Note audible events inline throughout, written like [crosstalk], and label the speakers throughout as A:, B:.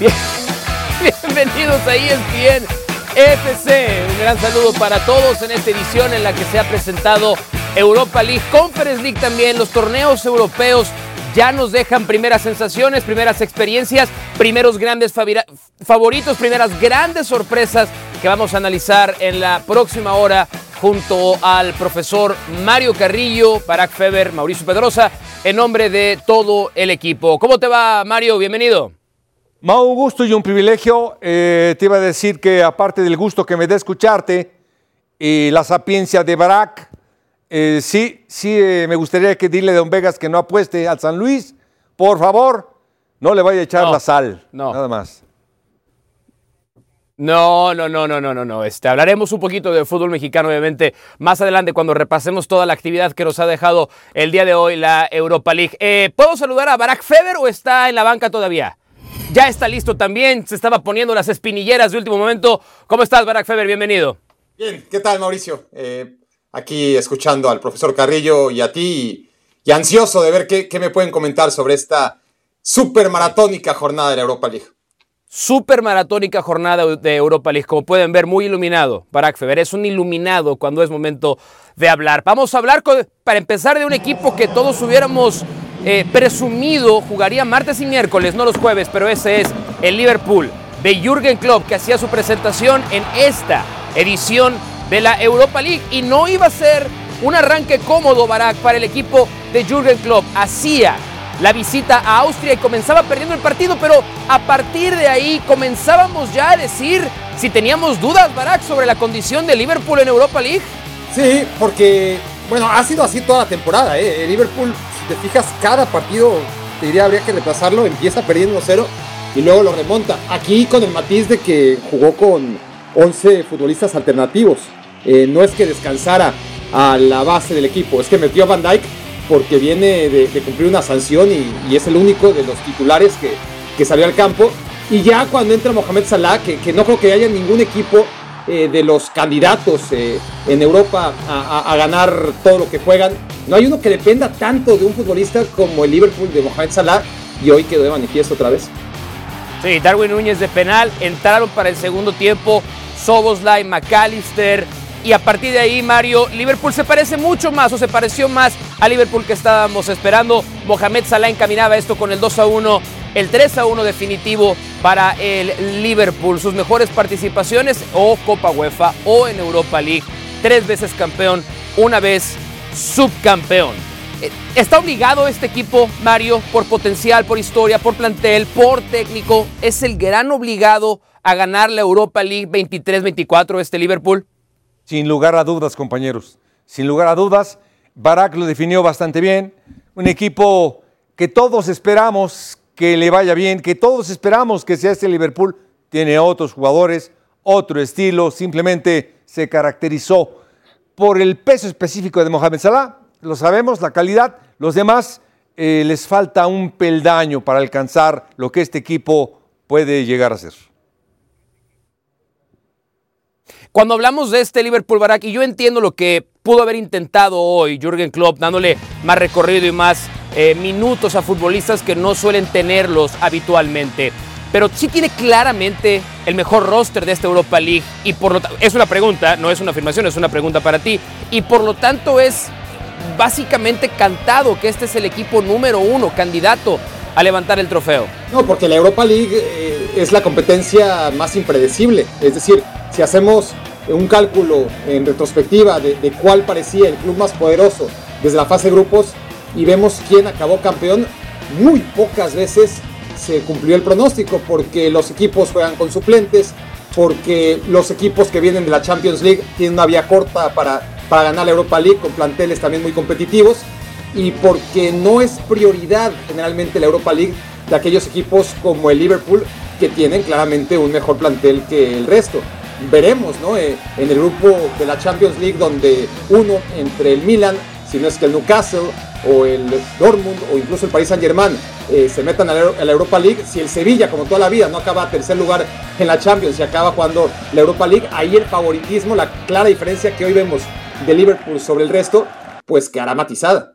A: [laughs] bienvenidos a ESPN FC. Un gran saludo para todos en esta edición en la que se ha presentado Europa League, Conference League también, los torneos europeos ya nos dejan primeras sensaciones, primeras experiencias, primeros grandes favoritos, primeras grandes sorpresas que vamos a analizar en la próxima hora junto al profesor Mario Carrillo, Barack Feber, Mauricio Pedrosa, en nombre de todo el equipo. ¿Cómo te va, Mario? Bienvenido.
B: Mau, un gusto y un privilegio. Eh, te iba a decir que aparte del gusto que me da escucharte y la sapiencia de Barack, eh, sí, sí, eh, me gustaría que dile a Don Vegas que no apueste al San Luis. Por favor, no le vaya a echar la sal. No. Nada más.
A: No, no, no, no, no, no, no. Este, hablaremos un poquito de fútbol mexicano, obviamente, más adelante cuando repasemos toda la actividad que nos ha dejado el día de hoy la Europa League. ¿Puedo saludar a Barack Feber o está en la banca todavía? Ya está listo también, se estaba poniendo las espinilleras de último momento. ¿Cómo estás, Barack Feber? Bienvenido.
C: Bien, ¿qué tal, Mauricio? Eh, aquí escuchando al profesor Carrillo y a ti, y, ansioso de ver qué, me pueden comentar sobre esta super maratónica jornada de la Europa League.
A: Super maratónica jornada de Europa League, como pueden ver, muy iluminado. Barack Feber es un iluminado cuando es momento de hablar. Vamos a hablar, para empezar, de un equipo que todos hubiéramos eh, presumido jugaría martes y miércoles, no los jueves, pero ese es el Liverpool de Jürgen Klopp que hacía su presentación en esta edición de la Europa League y no iba a ser un arranque cómodo Barak para el equipo de Jürgen Klopp. Hacía la visita a Austria y comenzaba perdiendo el partido, pero a partir de ahí comenzábamos ya a decir si teníamos dudas, Barak, sobre la condición de Liverpool en Europa League.
C: Sí, porque, bueno, ha sido así toda la temporada. ¿eh? Liverpool te fijas, cada partido, te diría, habría que repasarlo, empieza perdiendo 0 y luego lo remonta. Aquí con el matiz de que jugó con 11 futbolistas alternativos. Eh, no es que descansara a la base del equipo, es que metió a Van Dyke porque viene de, cumplir una sanción y, es el único de los titulares que, que, salió al campo. Y ya cuando entra Mohamed Salah, que, que no creo que haya ningún equipo eh, de los candidatos eh, en Europa a, ganar todo lo que juegan. No hay uno que dependa tanto de un futbolista como el Liverpool de Mohamed Salah y hoy quedó de manifiesto otra vez.
A: Sí, Darwin Núñez de penal, entraron para el segundo tiempo Soboslai, McAllister, y a partir de ahí, Mario, Liverpool se parece mucho más o se pareció más a Liverpool que estábamos esperando. Mohamed Salah encaminaba esto con el 2 a 1 el 3 a 1 definitivo para el Liverpool. Sus mejores participaciones o Copa UEFA o en Europa League. Tres veces campeón, una vez subcampeón. Eh, ¿Está obligado este equipo, Mario, por potencial, por historia, por plantel, por técnico? ¿Es el gran obligado a ganar la Europa League 23-24 este Liverpool?
B: Sin lugar a dudas, compañeros. Sin lugar a dudas, Barak lo definió bastante bien. Un equipo que todos esperamos que le vaya bien, que todos esperamos que sea este Liverpool. Tiene otros jugadores, otro estilo, simplemente se caracterizó por el peso específico de Mohamed Salah. Lo sabemos, la calidad. Los demás eh, les falta un peldaño para alcanzar lo que este equipo puede llegar a ser.
A: Cuando hablamos de este Liverpool Barak, y yo entiendo lo que pudo haber intentado hoy Jürgen Klopp, dándole más recorrido y más eh, minutos a futbolistas que no suelen tenerlos habitualmente. Pero sí tiene claramente el mejor roster de esta Europa League y por lo es una pregunta, no es una afirmación, es una pregunta para ti y por lo tanto es básicamente cantado que este es el equipo número uno, candidato a levantar el trofeo.
C: No, porque la Europa League eh, es la competencia más impredecible. Es decir, si hacemos un cálculo en retrospectiva de, de cuál parecía el club más poderoso desde la fase de grupos, y vemos quién acabó campeón, muy pocas veces se cumplió el pronóstico porque los equipos juegan con suplentes, porque los equipos que vienen de la Champions League tienen una vía corta para, para ganar la Europa League con planteles también muy competitivos y porque no es prioridad generalmente la Europa League de aquellos equipos como el Liverpool que tienen claramente un mejor plantel que el resto. Veremos ¿no? Eh, en el grupo de la Champions League donde uno entre el Milan, si no es que el Newcastle, o el Dortmund o incluso el Paris Saint Germain eh, se metan a la, Europa League, si el Sevilla, como toda la vida, no acaba tercer lugar en la Champions y acaba jugando la Europa League, ahí el favoritismo, la clara diferencia que hoy vemos de Liverpool sobre el resto, pues quedará matizada.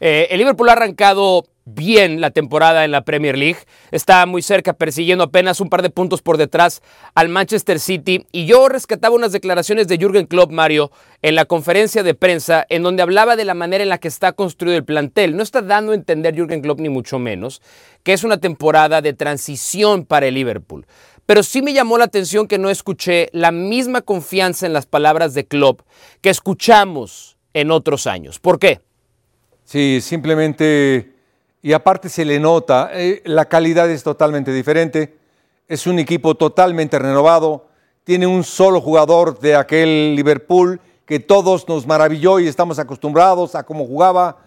A: Eh, el Liverpool ha arrancado bien la temporada en la Premier League. Está muy cerca, persiguiendo apenas un par de puntos por detrás al Manchester City. Y yo rescataba unas declaraciones de Jürgen Klopp, Mario, en la conferencia de prensa, en donde hablaba de la manera en la que está construido el plantel. No está dando a entender Jürgen Klopp, ni mucho menos, que es una temporada de transición para el Liverpool. Pero sí me llamó la atención que no escuché la misma confianza en las palabras de Klopp que escuchamos en otros años. ¿Por qué?
B: Sí, simplemente, y aparte se le nota, eh, la calidad es totalmente diferente, es un equipo totalmente renovado, tiene un solo jugador de aquel Liverpool que todos nos maravilló y estamos acostumbrados a cómo jugaba.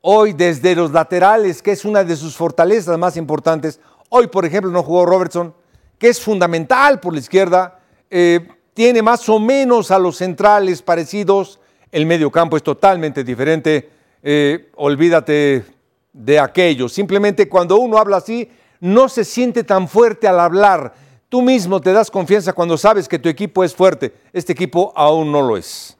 B: Hoy desde los laterales, que es una de sus fortalezas más importantes, hoy por ejemplo no jugó Robertson, que es fundamental por la izquierda, eh, tiene más o menos a los centrales parecidos, el medio campo es totalmente diferente. Eh, olvídate de aquello. Simplemente cuando uno habla así, no se siente tan fuerte al hablar. Tú mismo te das confianza cuando sabes que tu equipo es fuerte. Este equipo aún no lo es.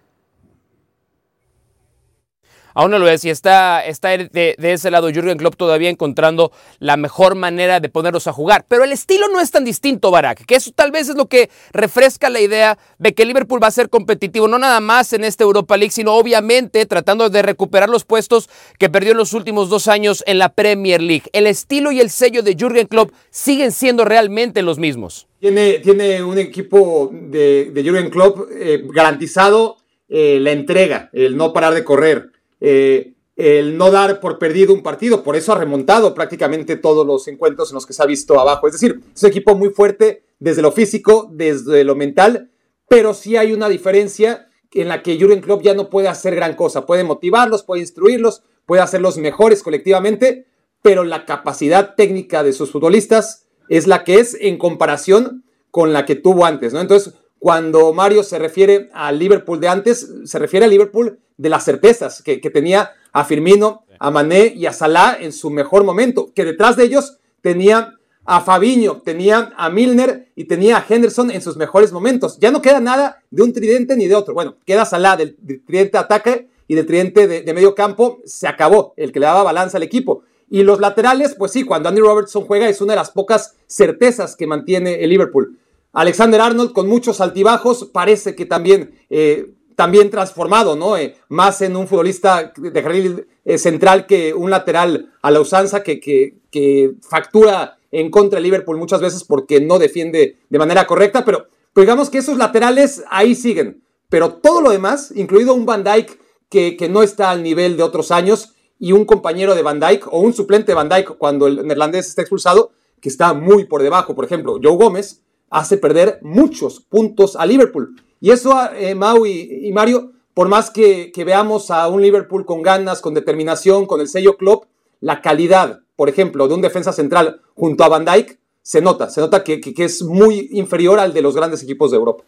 A: Aún no lo es y está, de, ese lado Jürgen Klopp todavía encontrando la mejor manera de ponerlos a jugar. Pero el estilo no es tan distinto, Barak, que eso tal vez es lo que refresca la idea de que Liverpool va a ser competitivo, no nada más en esta Europa League, sino obviamente tratando de recuperar los puestos que perdió en los últimos dos años en la Premier League. El estilo y el sello de Jürgen Klopp siguen siendo realmente los mismos.
C: Tiene, tiene un equipo de, de Jürgen Klopp eh, garantizado eh, la entrega, el no parar de correr. Eh, el no dar por perdido un partido. Por eso ha remontado prácticamente todos los encuentros en los que se ha visto abajo. Es decir, es un equipo muy fuerte desde lo físico, desde lo mental, pero sí hay una diferencia en la que Jurgen Klopp ya no puede hacer gran cosa. Puede motivarlos, puede instruirlos, puede hacerlos mejores colectivamente, pero la capacidad técnica de sus futbolistas es la que es en comparación con la que tuvo antes, ¿no? Entonces, cuando Mario se refiere al Liverpool de antes, se refiere al Liverpool de las certezas que, tenía a Firmino, a Mané y a Salah en su mejor momento, que detrás de ellos tenía a Fabiño, tenía a Milner y tenía a Henderson en sus mejores momentos. Ya no queda nada de un tridente ni de otro. Bueno, queda Salah del, tridente de ataque y del tridente de, medio campo. Se acabó, el que le daba balanza al equipo. Y los laterales, pues sí, cuando Andy Robertson juega es una de las pocas certezas que mantiene el Liverpool. Alexander Arnold con muchos altibajos, parece que también, eh, también transformado, ¿no? Eh, más en un futbolista de carril eh, central que un lateral a la usanza que, que, factura en contra de Liverpool muchas veces porque no defiende de manera correcta, pero, digamos que esos laterales ahí siguen. Pero todo lo demás, incluido un Van Dyke que, que no está al nivel de otros años y un compañero de Van Dyke o un suplente Van Dyke cuando el neerlandés está expulsado, que está muy por debajo. Por ejemplo, Joe Gómez, hace perder muchos puntos a Liverpool. Y eso, eh, Mau y, Mario, por más que, veamos a un Liverpool con ganas, con determinación, con el sello club, la calidad, por ejemplo, de un defensa central junto a Van Dijk, se nota, se nota que, es muy inferior al de los grandes equipos de Europa.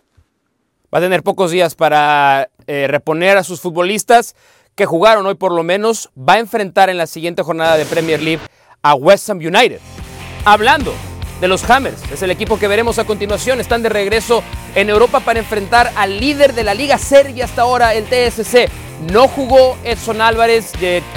A: Va a tener pocos días para eh, reponer a sus futbolistas que jugaron hoy por lo menos. Va a enfrentar en la siguiente jornada de Premier League a West Ham United. Hablando de los Hammers. Es el equipo que veremos a continuación. Están de regreso en Europa para enfrentar al líder de la Liga Serbia hasta ahora, el TSC. No jugó Edson Álvarez,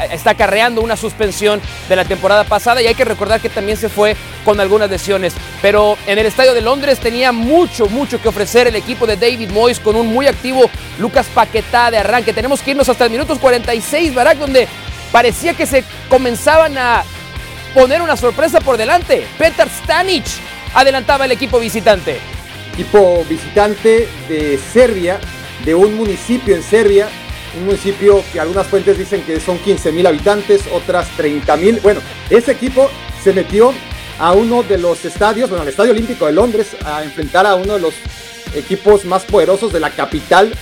A: está carreando una suspensión de la temporada pasada y hay que recordar que también se fue con algunas lesiones. Pero en el Estadio de Londres tenía mucho, mucho que ofrecer el equipo de David Moyes con un muy activo Lucas Paquetá de arranque. Tenemos que irnos hasta el minutos 46, Barak, donde parecía que se comenzaban a poner una sorpresa por delante. Petar Stanic adelantaba el equipo visitante.
C: Equipo visitante de Serbia, de un municipio en Serbia, un municipio que algunas fuentes dicen que son 15 mil habitantes, otras 30 mil. Bueno, ese equipo se metió a uno de los estadios, bueno, al Estadio Olímpico de Londres, a enfrentar a uno de los equipos más poderosos de la capital,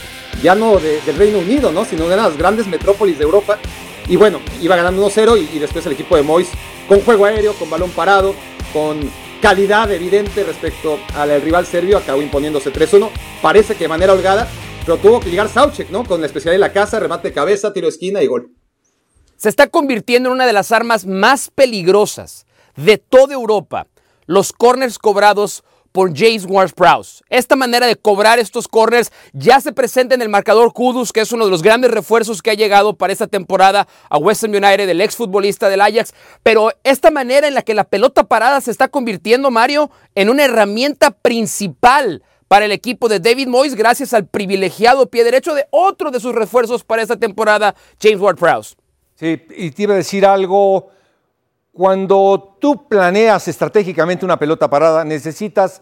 C: ya no del Reino Unido, ¿no? sino de las grandes metrópolis de Europa. Y bueno, iba ganando 1-0 y, después el equipo de Mois con juego aéreo, con balón parado, con calidad evidente respecto al rival serbio, acabó imponiéndose 3-1. Parece que de manera holgada, pero tuvo que llegar Sauchek, ¿no? Con la especialidad de la casa, remate de cabeza, tiro de esquina y gol.
A: Se está convirtiendo en una de las armas más peligrosas de toda Europa. Los corners cobrados por James Ward-Prowse. Esta manera de cobrar estos corners ya se presenta en el marcador Kudus, que es uno de los grandes refuerzos que ha llegado para esta temporada a West Ham United, el exfutbolista del Ajax. Pero esta manera en la que la pelota parada se está convirtiendo, Mario, en una herramienta principal para el equipo de David Moyes gracias al privilegiado pie derecho de otro de sus refuerzos para esta temporada, James Ward-Prowse.
B: Sí, y te iba a decir algo cuando tú planeas estratégicamente una pelota parada, necesitas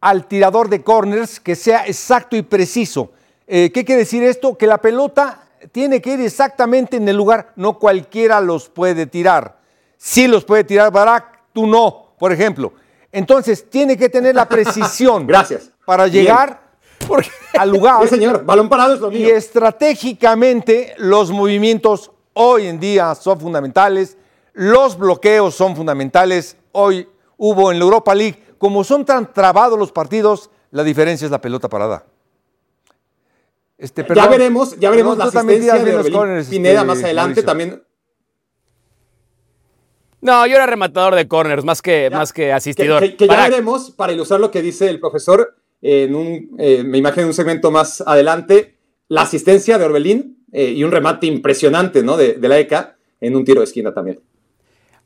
B: al tirador de corners que sea exacto y preciso. Eh, ¿Qué quiere decir esto? Que la pelota tiene que ir exactamente en el lugar, no cualquiera los puede tirar. Sí los puede tirar Barak, tú no, por ejemplo. Entonces, tiene que tener la precisión. [laughs]
C: Gracias.
B: Para llegar al lugar.
C: Sí, señor, balón parado es lo mío.
B: Y estratégicamente, los movimientos hoy en día son fundamentales los bloqueos son fundamentales. Hoy hubo en la Europa League, como son tan trabados los partidos, la diferencia es la pelota parada.
C: Este, ya veremos, ya veremos la asistencia de Orbelín Pineda este, más adelante también.
A: No, yo era rematador de corners, más que, más que asistidor.
C: Que, ya veremos, para ilustrar lo que dice el profesor, en un, eh, me imagino en un segmento más adelante, la asistencia de Orbelín eh, y un remate impresionante ¿no? de, de la ECA en un tiro de esquina también.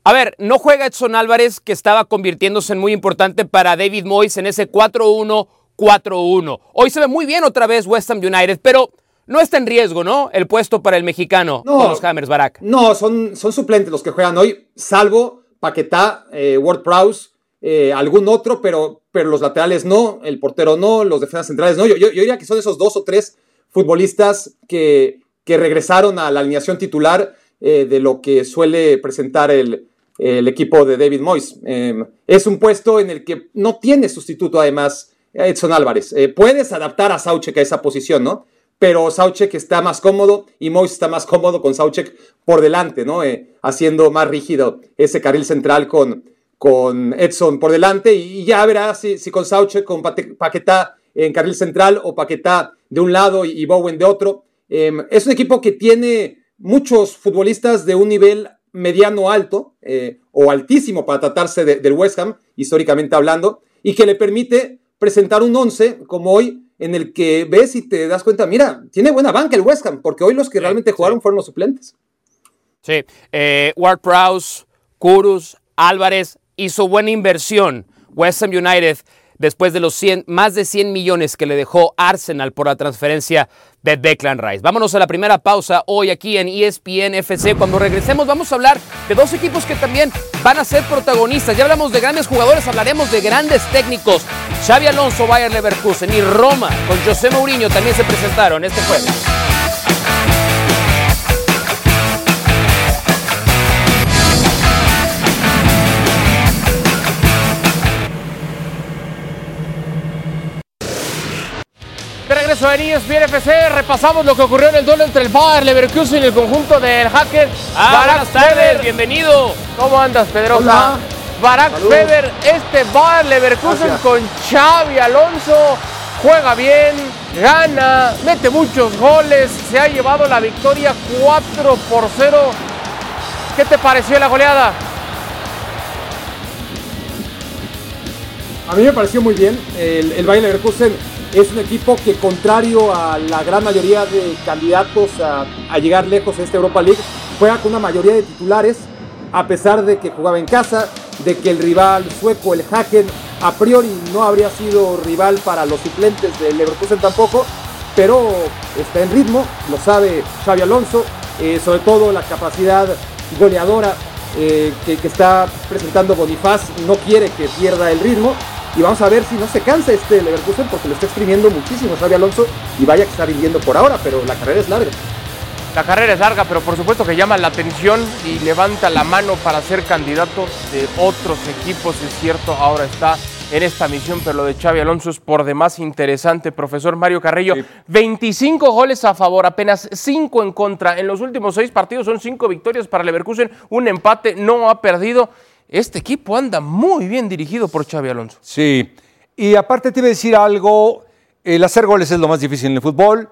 A: A ver, no juega Edson Álvarez, que estaba convirtiéndose en muy importante para David Moyes en ese 4-1-4-1. Hoy se ve muy bien otra vez West Ham United, pero no está en riesgo, ¿no? El puesto para el mexicano con los Hammers, Barak.
C: No, son, son suplentes los que juegan hoy, salvo Paquetá, eh, Ward Prowse, eh, algún otro, pero, pero los laterales no, el portero no, los defensas centrales no. Yo, yo, diría que son esos dos o tres futbolistas que, que regresaron a la alineación titular eh, de lo que suele presentar el, el equipo de David Moyes. Em, es un puesto en el que no tiene sustituto, además, Edson Álvarez. Eh, puedes adaptar a Sauchek a esa posición, ¿no? Pero Sauchek está más cómodo y Moyes está más cómodo con Sauchek por delante, ¿no? Eh, haciendo más rígido ese carril central con, con Edson por delante y ya verás si, si con Sauchek, con Paquetá en carril central o Paquetá de un lado y Bowen de otro. Em, es un equipo que tiene muchos futbolistas de un nivel mediano alto eh, o altísimo para tratarse del West Ham, históricamente hablando, y que le permite presentar un 11 como hoy en el que ves y te das cuenta, mira, tiene buena banca el West Ham, porque hoy los que realmente jugaron fueron los suplentes.
A: Sí, eh, Ward Prowse, Kurus, Álvarez hizo buena inversión. West Ham United después de los 100, más de 100 millones que le dejó Arsenal por la transferencia de Declan Rice. Vámonos a la primera pausa hoy aquí en ESPN FC. Cuando regresemos vamos a hablar de dos equipos que también van a ser protagonistas. Ya hablamos de grandes jugadores, hablaremos de grandes técnicos. Xavi Alonso, Bayer Leverkusen y Roma con José Mourinho también se presentaron este jueves. Regreso en ESPN FC. Repasamos lo que ocurrió en el duelo entre el Bayer Leverkusen y el conjunto del hacker.
D: Ah, buenas tardes, bienvenido.
A: ¿Cómo andas, Pedro?
D: Hola.
A: Barack Feber, este Bayer Leverkusen con Xavi Alonso. Juega bien, gana, mete muchos goles, se ha llevado la victoria 4 por 0. ¿Qué te pareció la goleada?
C: A mí me pareció muy bien. El, el Bayer Leverkusen es un equipo que contrario a la gran mayoría de candidatos a, llegar lejos en esta Europa League, juega con una mayoría de titulares, a pesar de que jugaba en casa, de que el rival sueco, el Haken, a priori no habría sido rival para los suplentes del Leverkusen tampoco, pero está en ritmo, lo sabe Xavi Alonso, eh, sobre todo la capacidad goleadora eh, que, que, está presentando Bonifaz no quiere que pierda el ritmo y vamos a ver si no se cansa este Leverkusen porque lo está exprimiendo muchísimo Xavi Alonso y vaya que está rindiendo por ahora, pero la carrera es larga.
A: La carrera es larga, pero por supuesto que llama la atención y levanta la mano para ser candidato de otros equipos, es cierto, ahora está en esta misión, pero lo de Xavi Alonso es por demás interesante. Profesor Mario Carrillo, 25 goles a favor, apenas 5 en contra. En los últimos 6 partidos son 5 victorias para Leverkusen, un empate, no ha perdido este equipo anda muy bien dirigido por Xavi Alonso.
B: Sí, y aparte te iba a decir algo, el hacer goles es lo más difícil en el fútbol,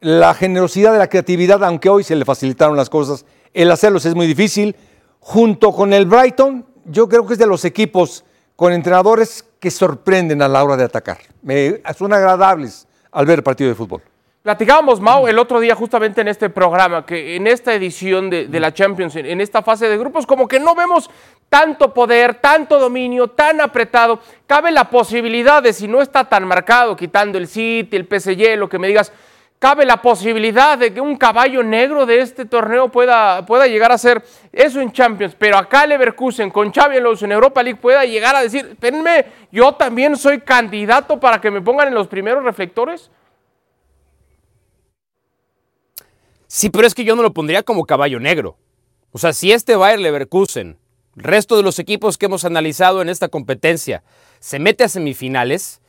B: la generosidad de la creatividad, aunque hoy se le facilitaron las cosas, el hacerlos es muy difícil. Junto con el Brighton, yo creo que es de los equipos con entrenadores que sorprenden a la hora de atacar. Me, son agradables al ver el partido de fútbol.
E: Platicábamos, Mau, el otro día justamente en este programa, que en esta edición de, de, la Champions, en esta fase de grupos, como que no vemos tanto poder, tanto dominio, tan apretado. Cabe la posibilidad de, si no está tan marcado, quitando el City, el PSG, lo que me digas, cabe la posibilidad de que un caballo negro de este torneo pueda, pueda llegar a ser eso en Champions, pero acá Leverkusen con Xavi Alonso en Europa League pueda llegar a decir, espérenme, yo también soy candidato para que me pongan en los primeros reflectores.
A: Sí, pero es que yo no lo pondría como caballo negro. O sea, si este Bayer Leverkusen, resto de los equipos que hemos analizado en esta competencia, se mete a semifinales,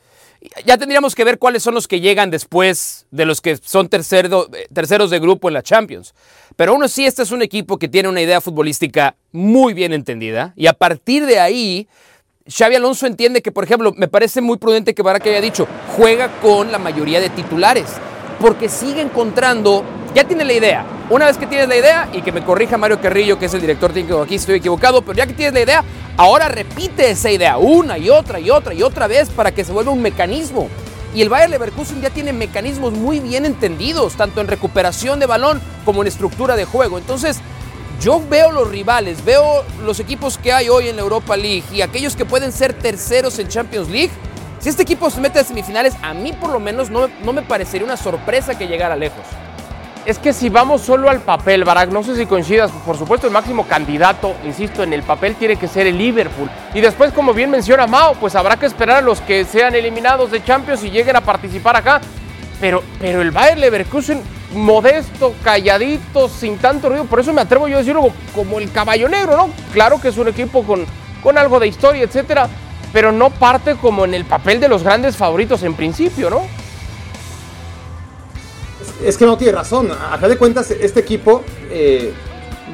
A: ya tendríamos que ver cuáles son los que llegan después de los que son tercero, terceros de grupo en la Champions. Pero aún así, este es un equipo que tiene una idea futbolística muy bien entendida y a partir de ahí, Xavi Alonso entiende que, por ejemplo, me parece muy prudente que Barak haya dicho, juega con la mayoría de titulares, porque sigue encontrando, ya tiene la idea. Una vez que tienes la idea, y que me corrija Mario Carrillo, que es el director técnico aquí, estoy equivocado, pero ya que tienes la idea, ahora repite esa idea una y otra y otra y otra vez para que se vuelva un mecanismo. Y el Bayer Leverkusen ya tiene mecanismos muy bien entendidos, tanto en recuperación de balón como en estructura de juego. Entonces, yo veo los rivales, veo los equipos que hay hoy en la Europa League y aquellos que pueden ser terceros en Champions League. Si este equipo se mete a semifinales, a mí por lo menos no, no me parecería una sorpresa que llegara lejos.
E: Es que si vamos solo al papel, Barak, no sé si coincidas, por supuesto el máximo candidato, insisto, en el papel tiene que ser el Liverpool. Y después, como bien menciona Mao, pues habrá que esperar a los que sean eliminados de Champions y lleguen a participar acá. Pero, pero el Bayer Leverkusen, modesto, calladito, sin tanto ruido, por eso me atrevo yo a decirlo como el caballo negro, ¿no? Claro que es un equipo con, con algo de historia, etcétera, pero no parte como en el papel de los grandes favoritos en principio, ¿no?
C: Es que no tiene razón. A fin de cuentas, este equipo, eh,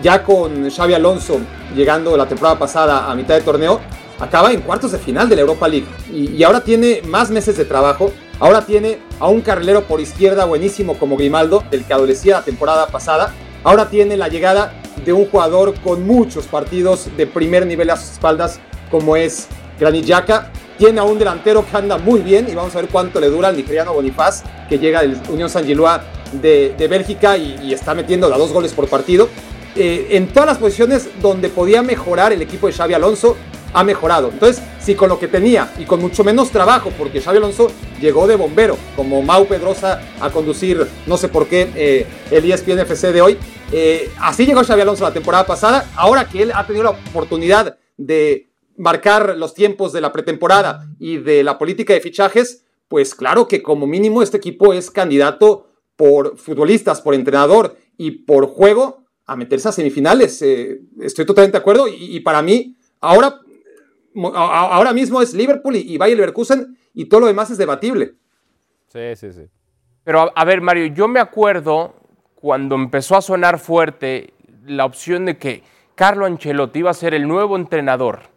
C: ya con Xavi Alonso llegando la temporada pasada a mitad de torneo, acaba en cuartos de final de la Europa League. Y, ahora tiene más meses de trabajo. Ahora tiene a un carrilero por izquierda buenísimo como Grimaldo, del que adolecía la temporada pasada. Ahora tiene la llegada de un jugador con muchos partidos de primer nivel a sus espaldas, como es Granit Xhaka. Tiene a un delantero que anda muy bien y vamos a ver cuánto le dura al nigeriano Bonifaz, que llega del Unión San Gilois de, Bélgica y, y, está metiendo a dos goles por partido. Eh, en todas las posiciones donde podía mejorar el equipo de Xavi Alonso, ha mejorado. Entonces, si con lo que tenía y con mucho menos trabajo, porque Xavi Alonso llegó de bombero, como Mau Pedrosa a conducir, no sé por qué, eh, el ESPN FC de hoy, eh, así llegó Xavi Alonso la temporada pasada, ahora que él ha tenido la oportunidad de marcar los tiempos de la pretemporada y de la política de fichajes, pues claro que como mínimo este equipo es candidato por futbolistas, por entrenador y por juego a meterse a semifinales. Eh, estoy totalmente de acuerdo y, para mí ahora, ahora mismo es Liverpool y, y Bayer Leverkusen y todo lo demás es debatible.
E: Sí, sí, sí. Pero a, a ver, Mario, yo me acuerdo cuando empezó a sonar fuerte la opción de que Carlo Ancelotti iba a ser el nuevo entrenador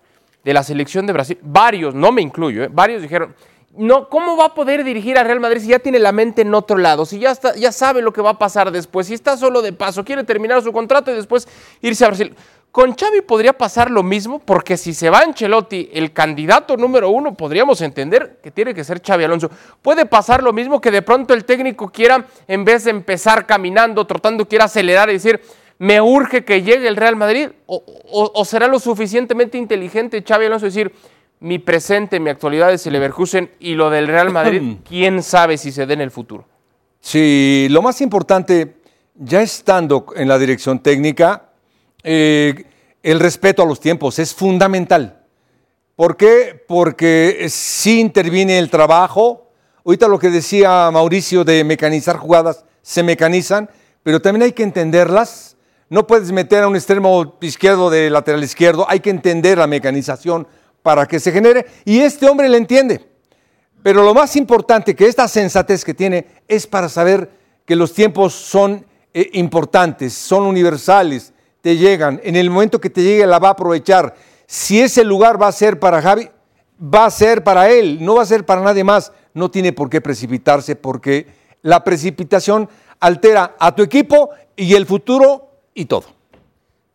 E: de la selección de Brasil. Varios, no me incluyo, ¿eh? varios dijeron, no, ¿cómo va a poder dirigir a Real Madrid si ya tiene la mente en otro lado? Si ya, está, ya sabe lo que va a pasar después, si está solo de paso, quiere terminar su contrato y después irse a Brasil. Con Xavi podría pasar lo mismo, porque si se va Ancelotti, el candidato número uno, podríamos entender que tiene que ser Xavi Alonso. Puede pasar lo mismo que de pronto el técnico quiera, en vez de empezar caminando, trotando, quiera acelerar y decir, me urge que llegue el Real Madrid, o, o, o será lo suficientemente inteligente Xavi Alonso decir, mi presente, mi actualidad es el Leverkusen y lo del Real Madrid, [clears throat] quién sabe si se dé en el futuro.
B: Sí, lo más importante, ya estando en la dirección técnica, eh, el respeto a los tiempos es fundamental. ¿Por qué? Porque sí interviene el trabajo. Ahorita lo que decía Mauricio de mecanizar jugadas, se mecanizan, pero también hay que entenderlas. No puedes meter a un extremo izquierdo de lateral izquierdo, hay que entender la mecanización para que se genere. Y este hombre le entiende. Pero lo más importante que esta sensatez que tiene es para saber que los tiempos son eh, importantes, son universales, te llegan. En el momento que te llegue la va a aprovechar. Si ese lugar va a ser para Javi, va a ser para él, no va a ser para nadie más. No tiene por qué precipitarse porque la precipitación altera a tu equipo y el futuro y todo.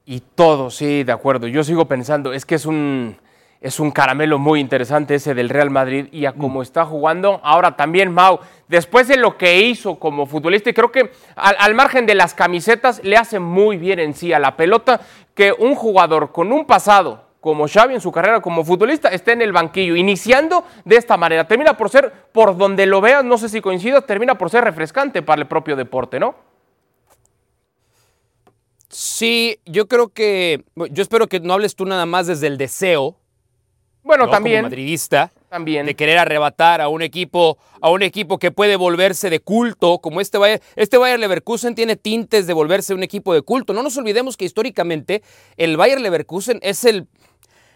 E: Y todo, sí, de acuerdo. Yo sigo pensando, es que es un es un caramelo muy interesante ese del Real Madrid y a cómo está jugando. Ahora también, Mau, después de lo que hizo como futbolista, y creo que al, margen de las camisetas, le hace muy bien en sí a la pelota que un jugador con un pasado como Xavi en su carrera como futbolista esté en el banquillo, iniciando de esta manera. Termina por ser, por donde lo veas, no sé si coincido, termina por ser refrescante para el propio deporte, ¿no?
A: Sí, yo creo que, yo espero que no hables tú nada más desde el deseo,
E: bueno, también.
A: Como madridista.
E: También.
A: De querer arrebatar a un equipo, a un equipo que puede volverse de culto, como este Bayern. Este Bayern Leverkusen tiene tintes de volverse un equipo de culto. No nos olvidemos que históricamente el Bayern Leverkusen es el,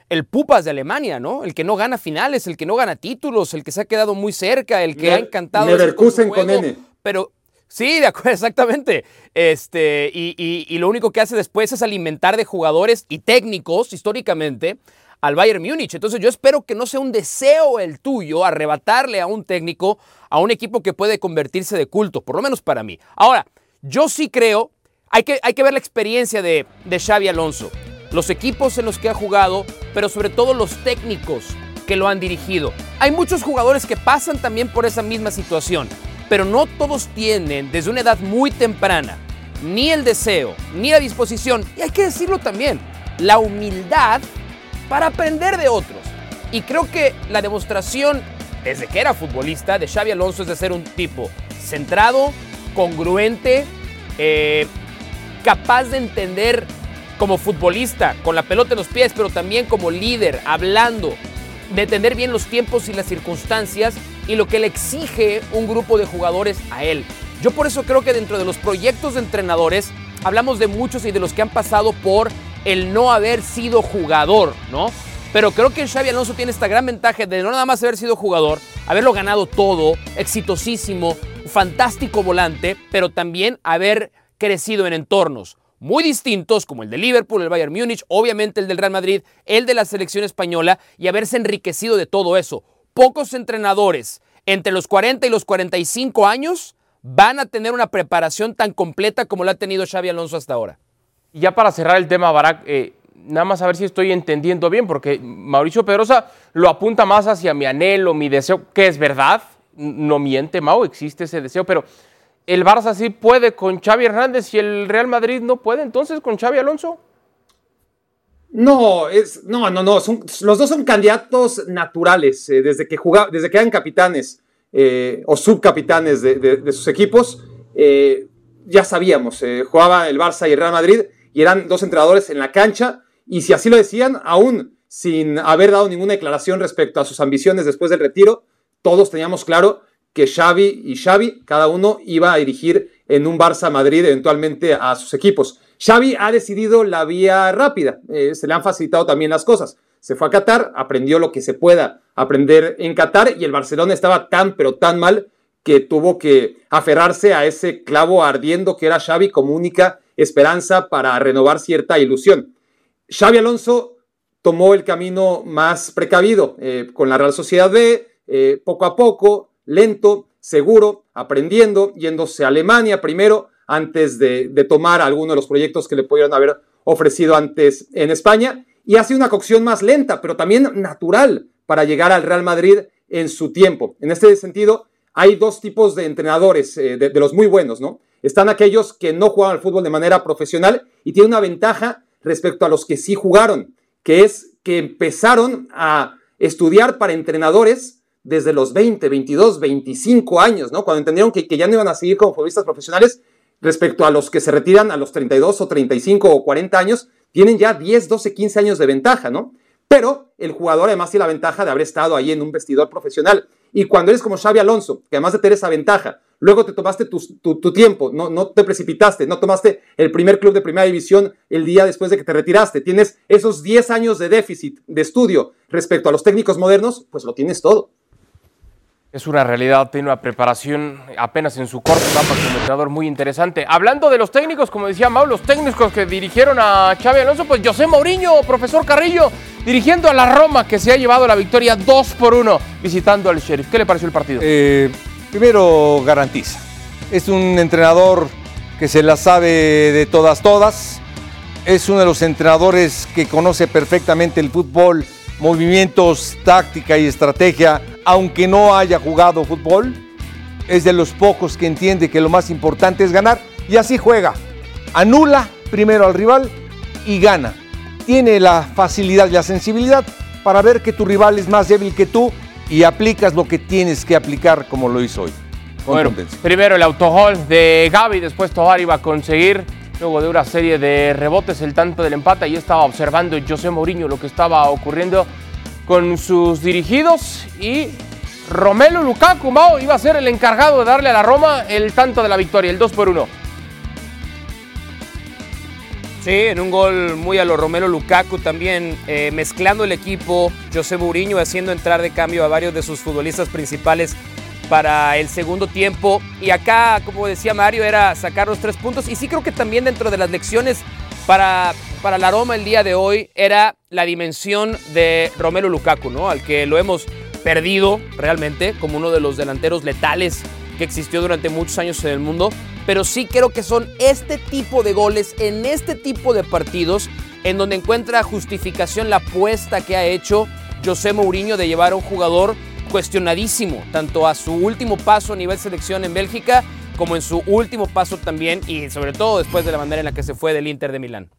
A: el pupas de Alemania, ¿no? El que no gana finales, el que no gana títulos, el que se ha quedado muy cerca, el que ha encantado.
C: Leverkusen con N.
A: Pero Sí, de acuerdo, [laughs] exactamente. Este, y, y, lo único que hace después es alimentar de jugadores y técnicos históricamente al Bayern Múnich. Entonces yo espero que no sea un deseo el tuyo arrebatarle a un técnico, a un equipo que puede convertirse de culto, por lo menos para mí. Ahora, yo sí creo, hay que, hay que ver la experiencia de, de Xavi Alonso, los equipos en los que ha jugado, pero sobre todo los técnicos que lo han dirigido. Hay muchos jugadores que pasan también por esa misma situación, pero no todos tienen desde una edad muy temprana ni el deseo, ni la disposición, y hay que decirlo también, la humildad para aprender de otros. Y creo que la demostración, desde que era futbolista, de Xavi Alonso es de ser un tipo centrado, congruente, eh, capaz de entender como futbolista, con la pelota en los pies, pero también como líder, hablando, de entender bien los tiempos y las circunstancias y lo que le exige un grupo de jugadores a él. Yo por eso creo que dentro de los proyectos de entrenadores hablamos de muchos y de los que han pasado por el no haber sido jugador, ¿no? Pero creo que Xavi Alonso tiene esta gran ventaja de no nada más haber sido jugador, haberlo ganado todo, exitosísimo, fantástico volante, pero también haber crecido en entornos muy distintos como el de Liverpool, el Bayern Múnich, obviamente el del Real Madrid, el de la selección española y haberse enriquecido de todo eso. Pocos entrenadores entre los 40 y los 45 años van a tener una preparación tan completa como la ha tenido Xavi Alonso hasta ahora.
E: Ya para cerrar el tema, Barak, eh, nada más a ver si estoy entendiendo bien, porque Mauricio Pedrosa lo apunta más hacia mi anhelo, mi deseo, que es verdad, no miente, Mau, existe ese deseo, pero el Barça sí puede con Xavi Hernández y el Real Madrid no puede entonces con Xavi Alonso.
C: No, es, no, no, no, los dos son candidatos naturales eh, desde, que desde que eran capitanes eh, o subcapitanes de, sus equipos. ya sabíamos, jugaba el Barça y el Real Madrid y eran dos entrenadores en la cancha, y si así lo decían, aún sin haber dado ninguna declaración respecto a sus ambiciones después del retiro, todos teníamos claro que Xavi y Xavi, cada uno iba a dirigir en un Barça Madrid eventualmente a sus equipos. Xavi ha decidido la vía rápida, eh, se le han facilitado también las cosas. Se fue a Qatar, aprendió lo que se pueda aprender en Qatar y el Barcelona estaba tan pero tan mal que tuvo que aferrarse a ese clavo ardiendo que era Xavi como única esperanza para renovar cierta ilusión. Xavi Alonso tomó el camino más precavido eh, con la Real Sociedad B, eh, poco a poco, lento, seguro, aprendiendo, yéndose a Alemania primero antes de, tomar alguno de los proyectos que le pudieron haber ofrecido antes en España y hace una cocción más lenta, pero también natural para llegar al Real Madrid en su tiempo. En este sentido, hay dos tipos de entrenadores, eh, de, los muy buenos, ¿no? Están aquellos que no juegan al fútbol de manera profesional y tienen una ventaja respecto a los que sí jugaron, que es que empezaron a estudiar para entrenadores desde los 20, 22, 25 años, ¿no? Cuando entendieron que, ya no iban a seguir como futbolistas profesionales, respecto a los que se retiran a los 32 o 35 o 40 años, tienen ya 10, 12, 15 años de ventaja, ¿no? Pero el jugador además tiene la ventaja de haber estado ahí en un vestidor profesional. Y cuando eres como Xavi Alonso, que además de tener esa ventaja, luego te tomaste tu, tiempo, no te precipitaste, no tomaste el primer club de primera división el día después de que te retiraste, tienes esos 10 años de déficit de estudio respecto a los técnicos modernos, pues lo tienes todo.
E: Es una realidad, tiene una preparación apenas en su corta etapa como entrenador muy interesante. Hablando de los técnicos, como decía Mau, los técnicos que dirigieron a Xavi Alonso, pues José Mourinho, profesor Carrillo, dirigiendo a la Roma, que se ha llevado la victoria 2 por 1 visitando al Sheriff. ¿Qué le pareció el partido?
B: Eh, primero, garantiza. Es un entrenador que se la sabe de todas, todas. Es uno de los entrenadores que conoce perfectamente el fútbol movimientos, táctica y estrategia, aunque no haya jugado fútbol. Es de los pocos que entiende que lo más importante es ganar y así juega. Anula primero al rival y gana. Tiene la facilidad y la sensibilidad para ver que tu rival es más débil que tú y aplicas lo que tienes que aplicar como lo hizo hoy.
E: Bueno, primero el autogol de Gaby, después Tobar iba a conseguir, luego de una serie de rebotes, el tanto del empate. Y estaba observando José Mourinho lo que estaba ocurriendo con sus dirigidos y Romelo Lukaku Mao, iba a ser el encargado de darle a la Roma el tanto de la victoria, el 2 por 1.
A: Sí, en un gol muy a lo Romelo Lukaku también eh, mezclando el equipo, José Mourinho haciendo entrar de cambio a varios de sus futbolistas principales para el segundo tiempo. Y acá, como decía Mario, era sacar los tres puntos. Y sí creo que también dentro de las lecciones para, para la Roma el día de hoy era la dimensión de Romelu Lukaku, ¿no? Al que lo hemos perdido realmente como uno de los delanteros letales que existió durante muchos años en el mundo. Pero sí creo que son este tipo de goles en este tipo de partidos en donde encuentra justificación la apuesta que ha hecho José Mourinho de llevar a un jugador cuestionadísimo, tanto a su último paso a nivel selección en Bélgica como en su último paso también y sobre todo después de la manera en la que se fue del Inter de Milán.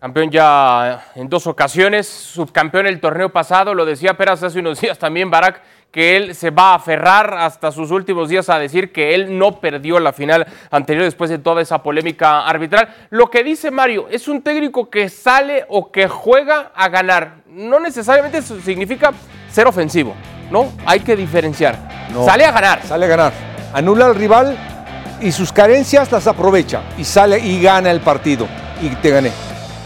E: Campeón ya en dos ocasiones, subcampeón el torneo pasado, lo decía Peras hace unos [laughs] días también, Barak, que él se va a aferrar hasta sus últimos días a decir que él no perdió la final anterior después de toda esa polémica arbitral. Lo que dice Mario, es un técnico que sale o que juega a ganar. No necesariamente eso significa ser ofensivo. ¿no? Hay que diferenciar. sale a ganar.
B: Sale a ganar. Anula al rival y sus carencias las aprovecha y sale y gana el partido. Y te gané.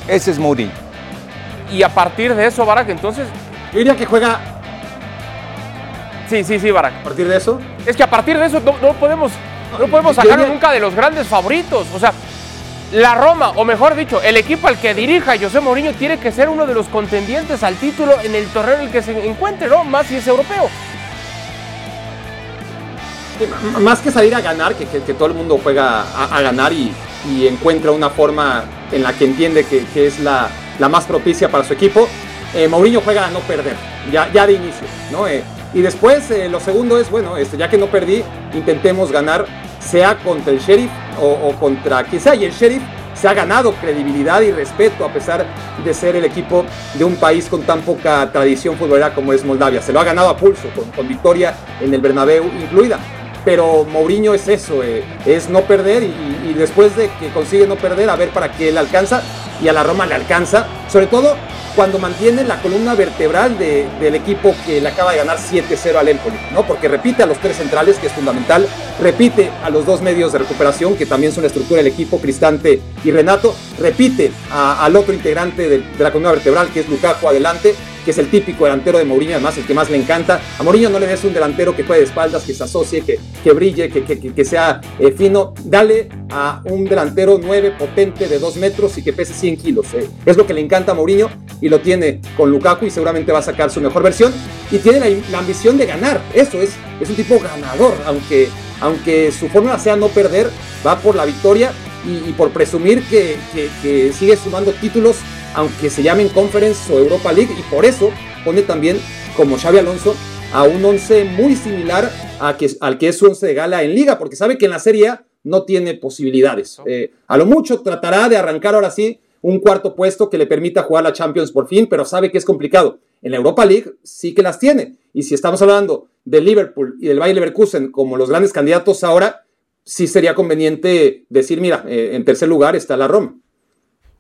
B: Ese es Mourinho.
E: Y a partir de eso, Barak, entonces.
C: Yo diría que juega.
E: Sí, sí, sí, Barak.
C: ¿A partir de eso?
E: Es que a partir de eso no, podemos, no podemos sacarlo nunca de los grandes favoritos. O sea, la Roma, o mejor dicho, el equipo al que dirija José Mourinho tiene que ser uno de los contendientes al título en el torneo en el que se encuentre, ¿no? Más si es europeo.
C: Más que salir a ganar, que, todo el mundo juega a, ganar y, encuentra una forma en la que entiende que, es la, más propicia para su equipo, eh, Mourinho juega a no perder, ya, ya de inicio, ¿no? Eh, y después eh, lo segundo es, bueno, este, ya que no perdí, intentemos ganar sea contra el sheriff o, contra quien sea. Y el sheriff se ha ganado credibilidad y respeto a pesar de ser el equipo de un país con tan poca tradición futbolera como es Moldavia. Se lo ha ganado a pulso, con, victoria en el Bernabéu incluida. Pero Mourinho es eso, eh, es no perder y, después de que consigue no perder, a ver para qué le alcanza y a la Roma le alcanza. Sobre todo cuando mantiene la columna vertebral del equipo que le acaba de ganar 7-0 al Empoli, ¿no? Porque repite a los tres centrales, que es fundamental, repite a los dos medios de recuperación, que también son la estructura del equipo, Cristante y Renato, repite al otro integrante de, la columna vertebral, que es Lukaku adelante, que es el típico delantero de Mourinho, además el que más le encanta. A Mourinho no le des un delantero que juegue de espaldas, que se asocie, que, que brille, que, que, sea eh, fino. Dale a un delantero 9 potente de 2 metros y que pese 100 kilos. Eh. Es lo que le encanta a Mourinho y lo tiene con Lukaku y seguramente va a sacar su mejor versión. Y tiene la, ambición de ganar. Eso es, es un tipo ganador, aunque, aunque su fórmula sea no perder, va por la victoria y, por presumir que, que sigue sumando títulos aunque se llamen Conference o Europa League, y por eso pone también, como Xavi Alonso, a un 11 muy similar a que, al que es su 11 de gala en Liga, porque sabe que en la Serie A no tiene posibilidades. Eh, a lo mucho tratará de arrancar ahora sí un cuarto puesto que le permita jugar la Champions por fin, pero sabe que es complicado. En la Europa League sí que las tiene. Y si estamos hablando del Liverpool y del Bayer Leverkusen como los grandes candidatos ahora, sí sería conveniente decir, mira, eh, en tercer lugar está la Roma.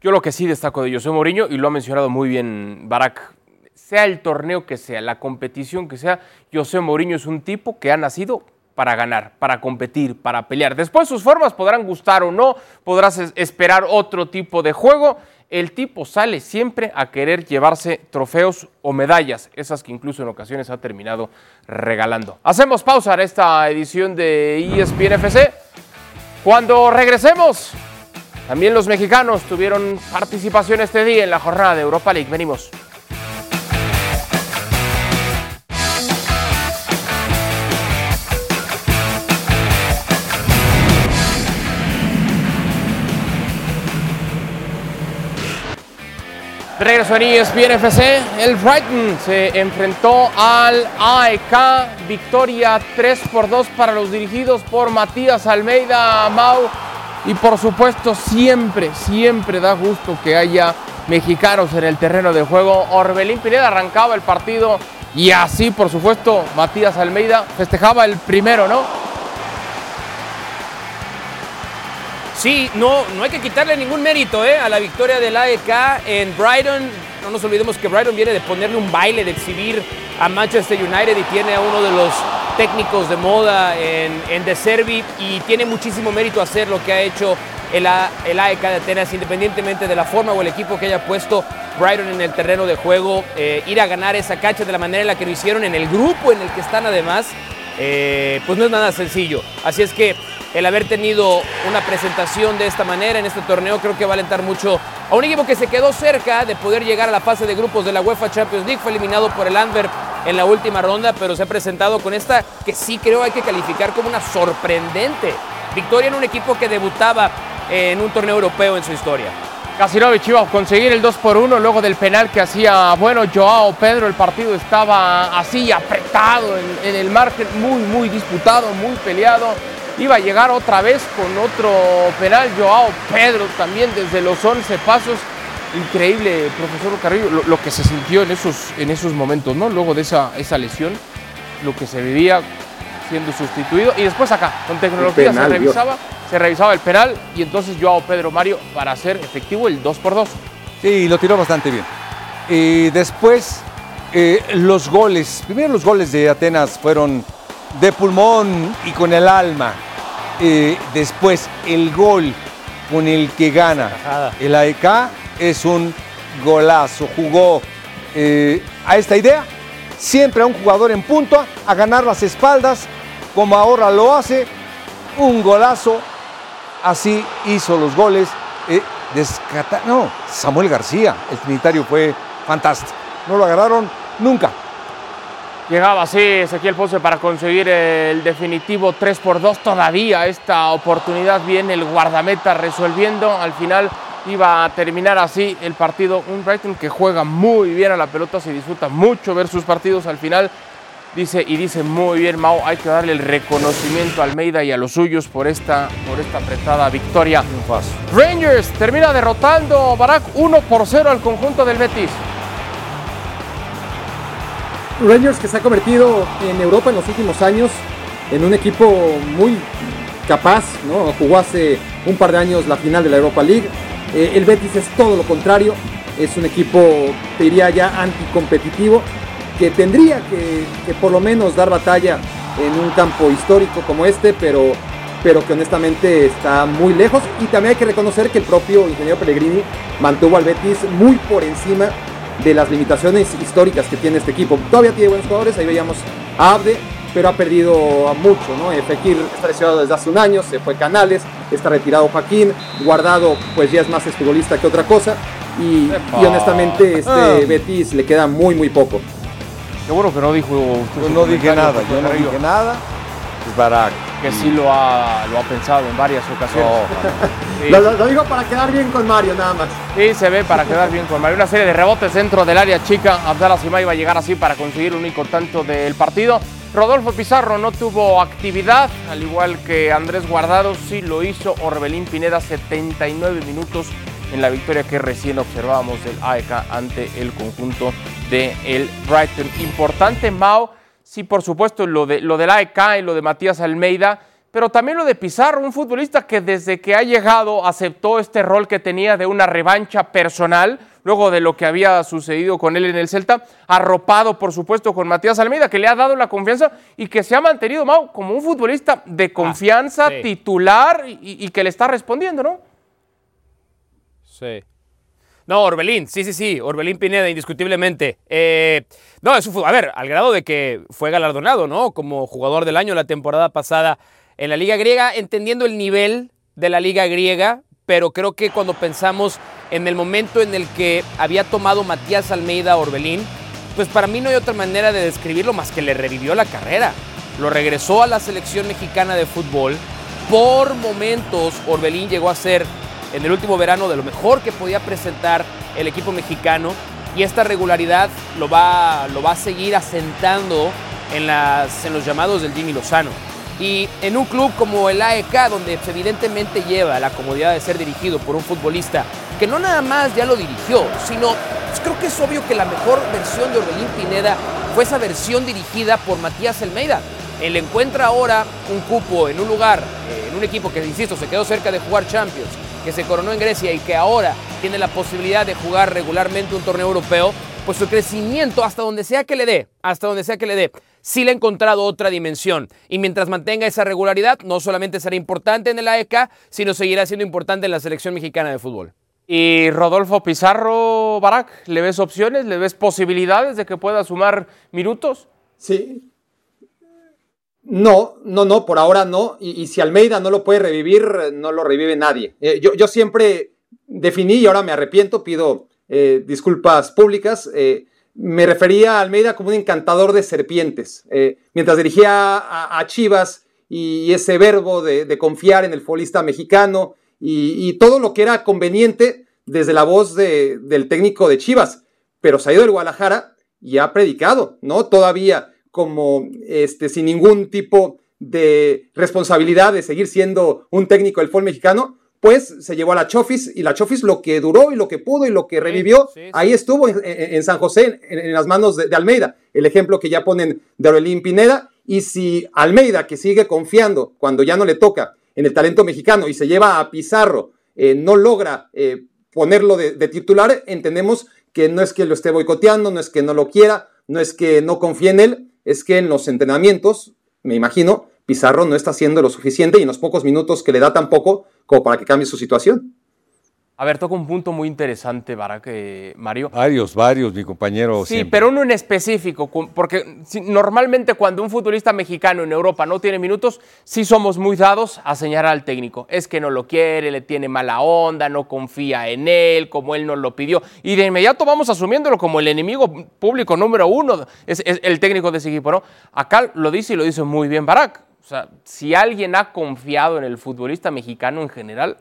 E: Yo lo que sí destaco de José Mourinho, y lo ha mencionado muy bien Barak, sea el torneo que sea, la competición que sea, José Mourinho es un tipo que ha nacido para ganar, para competir, para pelear. Después sus formas podrán gustar o no, podrás esperar otro tipo de juego. El tipo sale siempre a querer llevarse trofeos o medallas, esas que incluso en ocasiones ha terminado regalando. Hacemos pausa en esta edición de ESPN FC. Cuando regresemos, también los mexicanos tuvieron participación este día en la jornada de Europa League. Venimos. Regreso en ESPN FC, el Brighton se enfrentó al AEK, victoria 3 por 2 para los dirigidos por Matías Almeida Mau. Y por supuesto, siempre, siempre da gusto que haya mexicanos en el terreno de juego. Orbelín Pineda arrancaba el partido y así, por supuesto, Matías Almeida festejaba el primero, ¿no?
A: Sí, no, no hay que quitarle ningún mérito ¿eh? a la victoria del AEK en Brighton. No nos olvidemos que Brighton viene de ponerle un baile, de exhibir a Manchester United y tiene a uno de los técnicos de moda en, en De Servi y tiene muchísimo mérito hacer lo que ha hecho el, el AEK de Atenas, independientemente de la forma o el equipo que haya puesto Brighton en el terreno de juego, eh, ir a ganar esa cancha de la manera en la que lo hicieron en el grupo en el que están además, eh, pues no es nada sencillo. Así es que el haber tenido una presentación de esta manera en este torneo creo que va a alentar mucho a un equipo que se quedó cerca de poder llegar a la fase de grupos de la UEFA Champions League, fue eliminado por el Antwerp en la última ronda, pero se ha presentado con esta que sí creo hay que calificar como una sorprendente victoria en un equipo que debutaba en un torneo europeo en su historia.
E: Kasirovic iba a conseguir el 2 por 1 luego del penal que hacía, bueno, Joao Pedro. El partido estaba así apretado en, el margen, muy, muy disputado, muy peleado. Iba a llegar otra vez con otro penal, Joao Pedro también desde los 11 pasos. Increíble, profesor Carrillo, lo, lo que se sintió en esos, en esos momentos, ¿no? Luego de esa, esa lesión, lo que se vivía siendo sustituido. Y después acá, con tecnología penal, se revisaba. Dios se revisaba el penal y entonces Joao Pedro Mario para hacer efectivo el 2 por 2
B: Sí, lo tiró bastante bien. Y después eh, los goles, primero los goles de Atenas fueron de pulmón y con el alma. Eh, después el gol con el que gana el AEK es un golazo. Jugó eh, a esta idea, siempre a un jugador en punto, a ganar las espaldas, como ahora lo hace, un golazo así hizo los goles. Eh, descata no, Samuel García, el trinitario, fue fantástico. No lo agarraron nunca.
E: Llegaba así Ezequiel Ponce para conseguir el definitivo 3 por 2. Todavía esta oportunidad viene el guardameta resolviendo. Al final iba a terminar así el partido. Un Brighton que juega muy bien a la pelota, se disfruta mucho ver sus partidos. Al final Dice, y dice muy bien Mao, hay que darle el reconocimiento a Almeida y a los suyos por esta, por esta apretada victoria. Rangers termina derrotando Barak 1 por 0 al conjunto del Betis.
C: Rangers que se ha convertido en Europa en los últimos años en un equipo muy capaz, ¿no? Jugó hace un par de años la final de la Europa League. Eh, el Betis es todo lo contrario, es un equipo, te diría ya, anticompetitivo que tendría que, que, por lo menos dar batalla en un campo histórico como este, pero, pero que honestamente está muy lejos. Y también hay que reconocer que el propio ingeniero Pellegrini mantuvo al Betis muy por encima de las limitaciones históricas que tiene este equipo. Todavía tiene buenos jugadores, ahí veíamos a Abde, pero ha perdido mucho, ¿no? Fekir está lesionado desde hace un año, se fue Canales, está retirado Joaquín, Guardado pues ya es más futbolista que otra cosa. Y, y honestamente este ah. Betis le queda muy muy poco.
E: Qué bueno que no dijo
B: Yo no dije nada, yo no dije nada. Es.
E: Que sí lo ha, lo ha pensado en varias ocasiones.
C: No, sí. lo, lo, digo para quedar bien con Mario, nada más.
E: Sí, se ve para quedar bien con Mario. Una serie de rebotes dentro del área chica. Abdallah Sima iba a llegar así para conseguir el único tanto del partido. Rodolfo Pizarro no tuvo actividad, al igual que Andrés Guardado, sí lo hizo Orbelín Pineda, 79 minutos en la victoria que recién observábamos del AEK ante el conjunto del el Brighton. Importante, Mao, sí, por supuesto, lo, de, lo del AEK y lo de Matías Almeida, pero también lo de Pizarro, un futbolista que desde que ha llegado aceptó este rol que tenía de una revancha personal, luego de lo que había sucedido con él en el Celta, arropado por supuesto con Matías Almeida, que le ha dado la confianza y que se ha mantenido, Mau, como un futbolista de confianza, ah, sí. titular y, y, que le está respondiendo, ¿no?
A: Sí. No, Orbelín, sí, sí, sí, Orbelín Pineda, indiscutiblemente. Eh, no, eso fue, a ver, al grado de que fue galardonado, ¿no? Como jugador del año la temporada pasada en la Liga Griega, entendiendo el nivel de la Liga Griega, pero creo que cuando pensamos en el momento en el que había tomado Matías Almeida Orbelín, pues para mí no hay otra manera de describirlo más que le revivió la carrera. Lo regresó a la selección mexicana de fútbol. Por momentos, Orbelín llegó a ser en el último verano de lo mejor que podía presentar el equipo mexicano y esta regularidad lo va, lo va a seguir asentando en, las, en los llamados del Jimmy Lozano. Y en un club como el AEK, donde evidentemente lleva la comodidad de ser dirigido por un futbolista que no nada más ya lo dirigió, sino pues creo que es obvio que la mejor versión de Orbelín Pineda fue esa versión dirigida por Matías Almeida. Él encuentra ahora un cupo en un lugar, eh, en un equipo que, insisto, se quedó cerca de jugar Champions, que se coronó en Grecia y que ahora tiene la posibilidad de jugar regularmente un torneo europeo, pues su crecimiento, hasta donde sea que le dé, hasta donde sea que le dé, sí le ha encontrado otra dimensión. Y mientras mantenga esa regularidad, no solamente será importante en el AEK, sino seguirá siendo importante en la selección mexicana de fútbol.
E: Y Rodolfo Pizarro, Barak, ¿le ves opciones? ¿Le ves posibilidades de que pueda sumar minutos?
C: Sí, no, no, no, por ahora no. Y, si Almeida no lo puede revivir, no lo revive nadie. Eh, yo, siempre definí, y ahora me arrepiento, pido eh, disculpas públicas, eh, me refería a Almeida como un encantador de serpientes. mientras dirigía a, Chivas y ese verbo de, confiar en el futbolista mexicano y, todo lo que era conveniente desde la voz del técnico de Chivas. Pero se ha ido del Guadalajara y ha predicado, ¿no? Todavía como este, sin ningún tipo de responsabilidad de seguir siendo un técnico del fútbol mexicano, pues se llevó a la Chofis y la Chofis lo que duró y lo que pudo y lo que revivió, ahí estuvo en, San José, en, las manos de, Almeida. El ejemplo que ya ponen de Aurelín Pineda. Y si Almeida, que sigue confiando cuando ya no le toca en el talento mexicano y se lleva a Pizarro, eh, no logra eh, ponerlo de, de titular, entendemos que no es que lo esté boicoteando, no es que no lo quiera, no es que no confíe en él, es que en los entrenamientos, me imagino, Pizarro no está haciendo lo suficiente y en los pocos minutos que le da tampoco como para que cambie su situación.
E: A ver, toca un punto muy interesante, Barak, Mario.
B: Varios, varios, mi compañero.
E: Sí, pero uno en específico, porque normalmente cuando un futbolista mexicano en Europa no tiene minutos, sí somos muy dados a señalar al técnico. Es que no lo quiere, le tiene mala onda, no confía en él, como él nos lo pidió. Y de inmediato vamos asumiéndolo como el enemigo público número uno, es, el técnico de ese equipo, ¿no? Acá lo dice y lo dice muy bien Barak. O sea, si alguien ha confiado en el futbolista mexicano en general,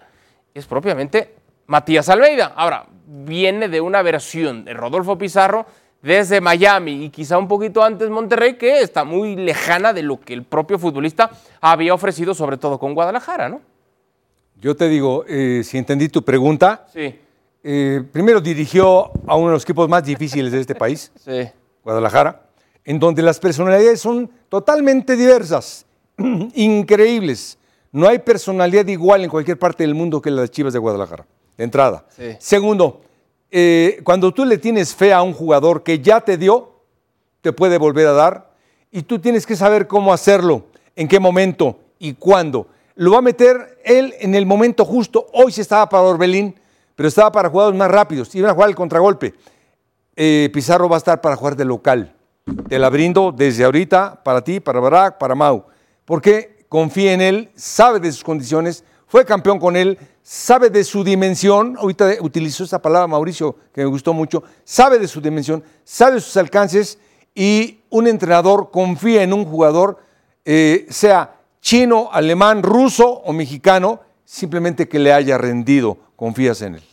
E: es propiamente Matías Almeida. Ahora, viene de una versión de Rodolfo Pizarro desde Miami y quizá un poquito antes Monterrey, que está muy lejana de lo que el propio futbolista había ofrecido, sobre todo con Guadalajara, ¿no?
B: Yo te digo, eh, si entendí tu pregunta,
E: sí.
B: Eh, primero dirigió a uno de los equipos más difíciles de este país, [laughs]
E: sí.
B: Guadalajara, en donde las personalidades son totalmente diversas, [clears throat] increíbles. No hay personalidad igual en cualquier parte del mundo que las Chivas de Guadalajara de entrada. Segundo, eh, cuando tú le tienes fe a un jugador que ya te dio, te puede volver a dar y tú tienes que saber cómo hacerlo, en qué momento y cuándo. Lo va a meter él en el momento justo. Hoy se estaba para Orbelín, pero estaba para jugadores más rápidos. Iban a jugar el contragolpe. Eh, Pizarro va a estar para jugar de local. Te la brindo desde ahorita para ti, para Barak, para Mau. Porque confía en él, sabe de sus condiciones, fue campeón con él, sabe de su dimensión, ahorita utilizó esa palabra Mauricio que me gustó mucho, sabe de su dimensión, sabe de sus alcances y un entrenador confía en un jugador, eh, sea chino, alemán, ruso o mexicano, simplemente que le haya rendido, confías en él.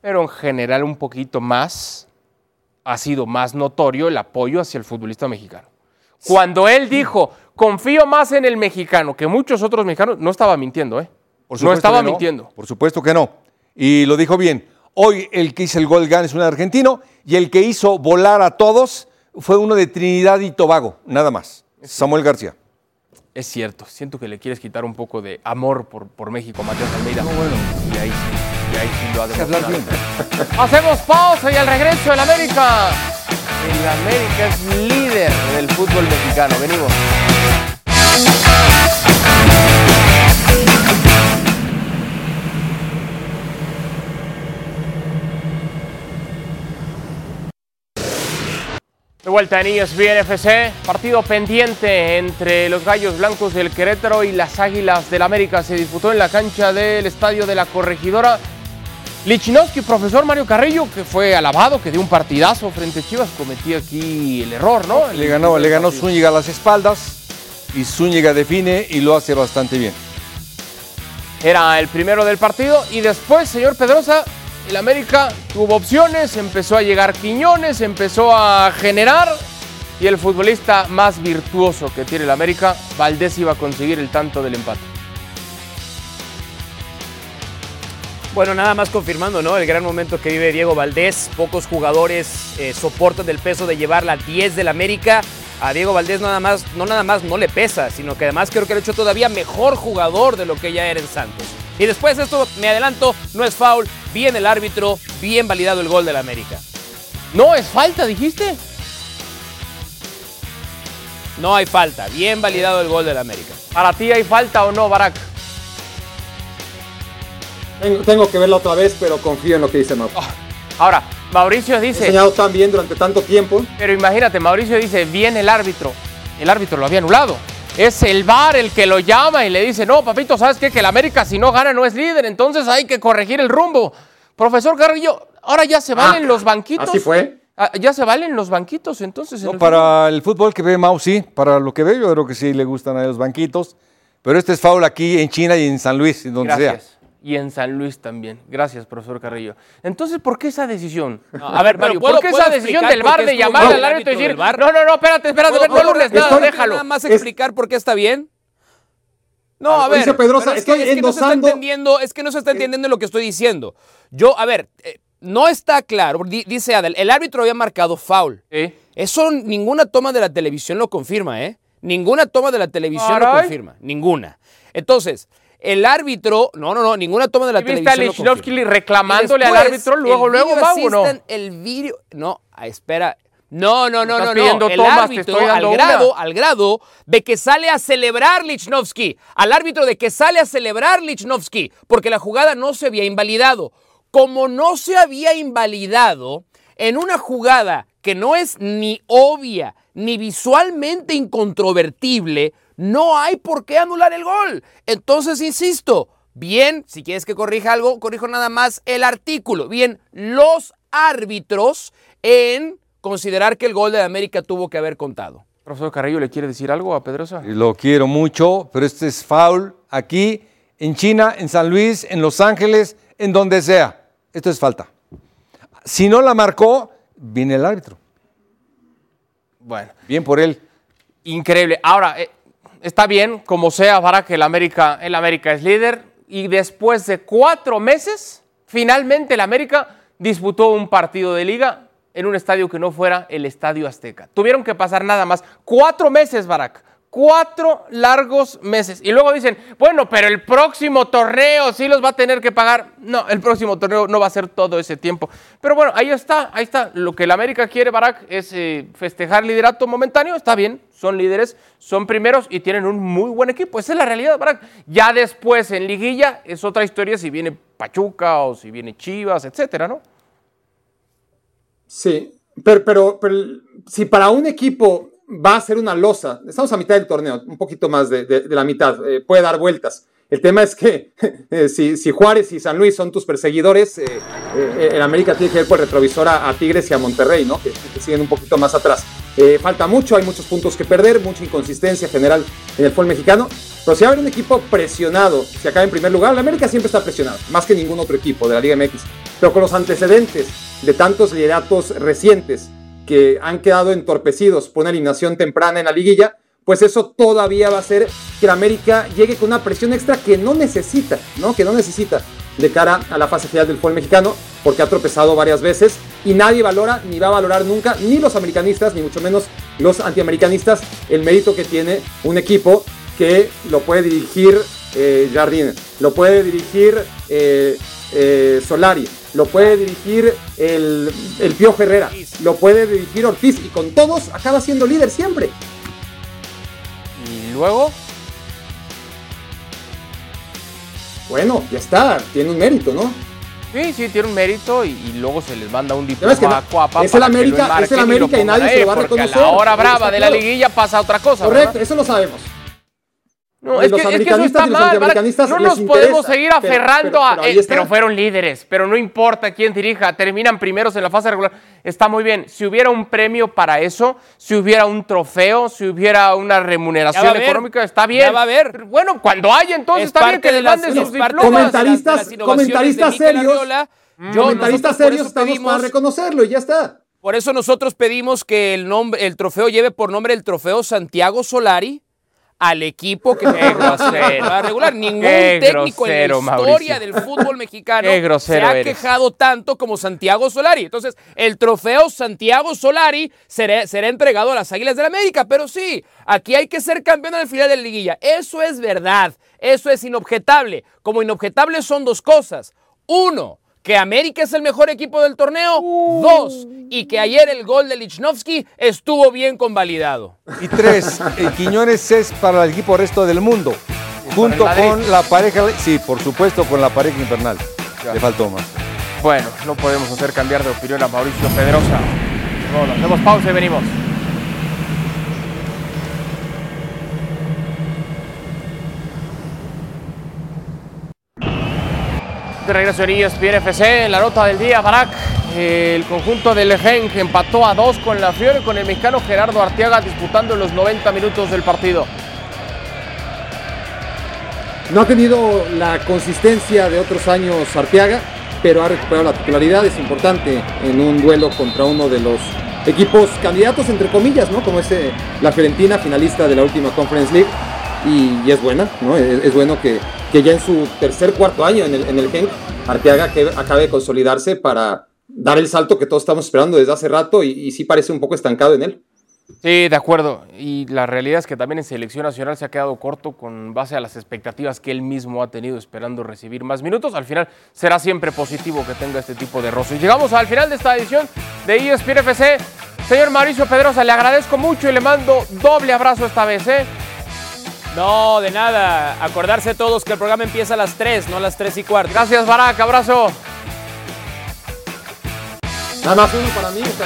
E: Pero en general un poquito más, ha sido más notorio el apoyo hacia el futbolista mexicano. Cuando él dijo, confío más en el mexicano que muchos otros mexicanos, no estaba mintiendo, ¿eh? No estaba mintiendo.
B: Por supuesto que no. Y lo dijo bien. Hoy el que hizo el gol gan es un argentino y el que hizo volar a todos fue uno de Trinidad y Tobago, nada más. Samuel García.
E: Es cierto, siento que le quieres quitar un poco de amor por, por México, Matías Almeida.
B: No, bueno.
E: Y ahí, y ahí sí lo ha demostrado. Hacemos pausa y al regreso el América. El América es líder del fútbol mexicano. Venimos. De vuelta en ESPN FC, partido pendiente entre los Gallos Blancos del Querétaro y las Águilas del América. Se disputó en la cancha del Estadio de la Corregidora. Lichinowski, profesor Mario Carrillo, que fue alabado, que dio un partidazo frente a Chivas, cometía aquí el error, ¿no?
B: Le ganó, le ganó Zúñiga a las espaldas y Zúñiga define y lo hace bastante bien.
E: era el primero del partido. Y después, señor Pedrosa, el América tuvo opciones, empezó a llegar Quiñones, empezó a generar. Y el futbolista más virtuoso que tiene el América, Valdés, iba a conseguir el tanto del empate.
A: Bueno, nada más confirmando, ¿no? El gran momento que vive Diego Valdés. Pocos jugadores eh, soportan el peso de llevar la 10 del América. A Diego Valdés nada más, no nada más no le pesa, sino que además creo que lo ha hecho todavía mejor jugador de lo que ya era en Santos. Y después esto, me adelanto, no es foul, bien el árbitro, bien validado el gol del América.
E: No, es falta, dijiste.
A: No hay falta, bien validado el gol del América.
E: ¿Para ti hay falta o no, Barak?
C: Tengo, tengo que verla otra vez, pero confío en lo que dice Mau.
E: Ahora, Mauricio
C: He
E: dice,
C: enseñado tan bien durante tanto tiempo.
E: pero imagínate, Mauricio dice, viene el árbitro. El árbitro lo había anulado. Es el VAR el que lo llama y le dice, no, papito, ¿sabes qué? Que el América si no gana no es líder, entonces hay que corregir el rumbo. Profesor Carrillo, ahora ya se valen
C: Ah,
E: los banquitos.
C: Así fue.
E: Ah, ya se valen los banquitos, entonces. en
B: No,
E: el
B: para el fútbol que ve Mau, sí. Para lo que ve, yo creo que sí le gustan a los banquitos. Pero este es foul aquí en China y en San Luis, en donde
E: Gracias.
B: sea.
E: Y en San Luis también. Gracias, profesor Carrillo. Entonces, ¿por qué esa decisión?
A: a ver,
E: Mario,
A: ¿puedo-
E: ¿por qué esa decisión del
A: qué
E: de llamar al árbitro y decir, no, no, no, espérate, espérate,
A: ¿Puedo-
E: no
A: puedo-
E: lunes
A: ¿puedo
E: nada, déjalo.
A: Nada más explicar por qué está bien. No, a
C: Como
A: ver.
C: dice Pedrosa,
A: es, que,
C: estoy
A: es que no se está
C: endosando-
A: entendiendo, es que no se está entendiendo lo que estoy diciendo. Yo, a ver, eh, no está claro. di- dice Adel, el árbitro había marcado foul. Eso ninguna toma de la televisión lo confirma, ¿eh? Ninguna toma de la televisión lo confirma. Ninguna. Entonces, el árbitro. No, no, no. Ninguna toma de la
E: ¿Y viste a
A: televisión.
E: reclamándole al árbitro luego,
A: el
E: luego, Mau, o no?
A: El vídeo. No, espera. No, no, no, no, no. El
E: tomas,
A: árbitro, al
E: una.
A: grado, al grado de que sale a celebrar Lichnowsky. Al árbitro de que sale a celebrar Lichnowsky. Porque la jugada no se había invalidado. Como no se había invalidado en una jugada que no es ni obvia ni visualmente incontrovertible, no hay por qué anular el gol. Entonces, insisto, bien, si quieres que corrija algo, corrijo nada más el artículo. Bien, los árbitros en considerar que el gol de América tuvo que haber contado.
E: Profesor Carrillo, ¿le quiere decir algo a Pedrosa?
B: Y Lo quiero mucho, pero este es foul aquí, en China, en San Luis, en Los Ángeles, en donde sea. Esto es falta. Si no la marcó, viene el árbitro.
E: Bueno.
B: Bien por él.
E: Increíble. Ahora, eh, está bien, como sea, para que el América, el América es líder. Y después de cuatro meses, finalmente el América disputó un partido de liga en un estadio que no fuera el Estadio Azteca. Tuvieron que pasar nada más cuatro meses, Barak. Cuatro largos meses. Y luego dicen, bueno, pero el próximo torneo sí los va a tener que pagar. No, el próximo torneo no va a ser todo ese tiempo. Pero bueno, ahí está, ahí está. Lo que el América quiere, Barak, es eh, festejar liderato momentáneo. Está bien, son líderes, son primeros y tienen un muy buen equipo. Esa es la realidad, Barak. Ya después en liguilla es otra historia si viene Pachuca o si viene Chivas, etcétera, ¿no?
C: Sí, pero, pero si para un equipo va a ser una losa, estamos a mitad del torneo, un poquito más de, de- de la mitad, eh, puede dar vueltas. El tema es que [laughs] eh, si, si Juárez y San Luis son tus perseguidores, eh, eh, el América tiene que ir por retrovisor a, a Tigres y a Monterrey, ¿no? Que, que siguen un poquito más atrás. Eh, falta mucho, hay muchos puntos que perder, mucha inconsistencia general en el fútbol mexicano. Pero si va a haber un equipo presionado, si acaba en primer lugar, el América siempre está presionado, más que ningún otro equipo de la Liga MX. Pero con los antecedentes de tantos lideratos recientes que han quedado entorpecidos por una eliminación temprana en la liguilla, pues eso todavía va a hacer que el América llegue con una presión extra que no necesita, ¿no? Que no necesita de cara a la fase final del fútbol mexicano, porque ha tropezado varias veces y nadie valora ni va a valorar nunca, ni los americanistas, ni mucho menos los antiamericanistas, el mérito que tiene un equipo que lo puede dirigir eh, Jardine, lo puede dirigir eh, eh, Solari, lo puede dirigir el, el Pío Herrera, lo puede dirigir Ortiz y con todos acaba siendo líder siempre.
E: Y luego,
C: Bueno, ya está, tiene un mérito, ¿no?
E: sí, sí, tiene un mérito y, y luego se les manda un diploma
C: no,
E: a
C: es el América- es el América y nadie se lo va a reconocer,
E: a la hora
C: está
E: brava de la liguilla pasa otra cosa.
C: Correcto,
E: ¿verdad?
C: eso lo sabemos.
E: No, es que, es que eso está mal. No nos podemos seguir aferrando a. Pero, eh, pero, fueron líderes, pero no importa quién dirija, terminan primeros en la fase regular. Está muy bien. Si hubiera un premio para eso, si hubiera un trofeo, si hubiera una remuneración económica, está bien.
A: Ya va a haber.
E: Bueno, cuando haya, entonces está bien que le manden sus diplomas.
C: Comentaristas, comentaristas serios. comentaristas serios estamos para reconocerlo y ya está.
A: Por eso nosotros pedimos que el, nombre, el trofeo lleve por nombre el trofeo Santiago Solari al equipo que va [laughs] a regular. Ningún técnico en la historia del fútbol mexicano se ha quejado tanto como Santiago Solari. Entonces, el trofeo Santiago Solari será, será entregado a las Águilas de la América. Pero sí, aquí hay que ser campeón al final de la liguilla. Eso es verdad. Eso es inobjetable. Como inobjetables son dos cosas. Uno, que América es el mejor equipo del torneo. Dos, y que ayer el gol de Lichnowsky estuvo bien convalidado.
B: Y tres, el Quiñones es para el equipo resto del mundo. Junto con la pareja, sí, por supuesto, con la pareja infernal. Le faltó más.
E: Bueno, no podemos hacer cambiar de opinión a Mauricio Pedrosa. Bueno, hacemos pausa y venimos. De regreso en ESPN FC, la nota del día, Barak. El conjunto del Genk empató a dos con la Fiore, con el mexicano Gerardo Arteaga disputando los 90 minutos del partido.
C: No ha tenido la consistencia de otros años Arteaga, pero ha recuperado la titularidad, es importante en un duelo contra uno de los equipos candidatos, entre comillas, ¿no? Como es la Fiorentina, finalista de la última Conference League, y, es buena, ¿no? Es, bueno que, que, ya en su tercer, cuarto año en el, en el Arteaga que acabe de consolidarse para dar el salto que todos estamos esperando desde hace rato y, sí parece un poco estancado en él.
E: Sí, de acuerdo. Y la realidad es que también en selección nacional se ha quedado corto con base a las expectativas que él mismo ha tenido esperando recibir más minutos. Al final será siempre positivo que tenga este tipo de. Y llegamos al final de esta edición de ESPN FC. Señor Mauricio Pedrosa, le agradezco mucho y le mando doble abrazo esta vez. ¿eh?
A: No, de nada. Acordarse todos que el programa empieza a las 3, no a las 3 y cuarto.
E: Gracias, Barack. Abrazo.
C: Nada más uno para mí. Está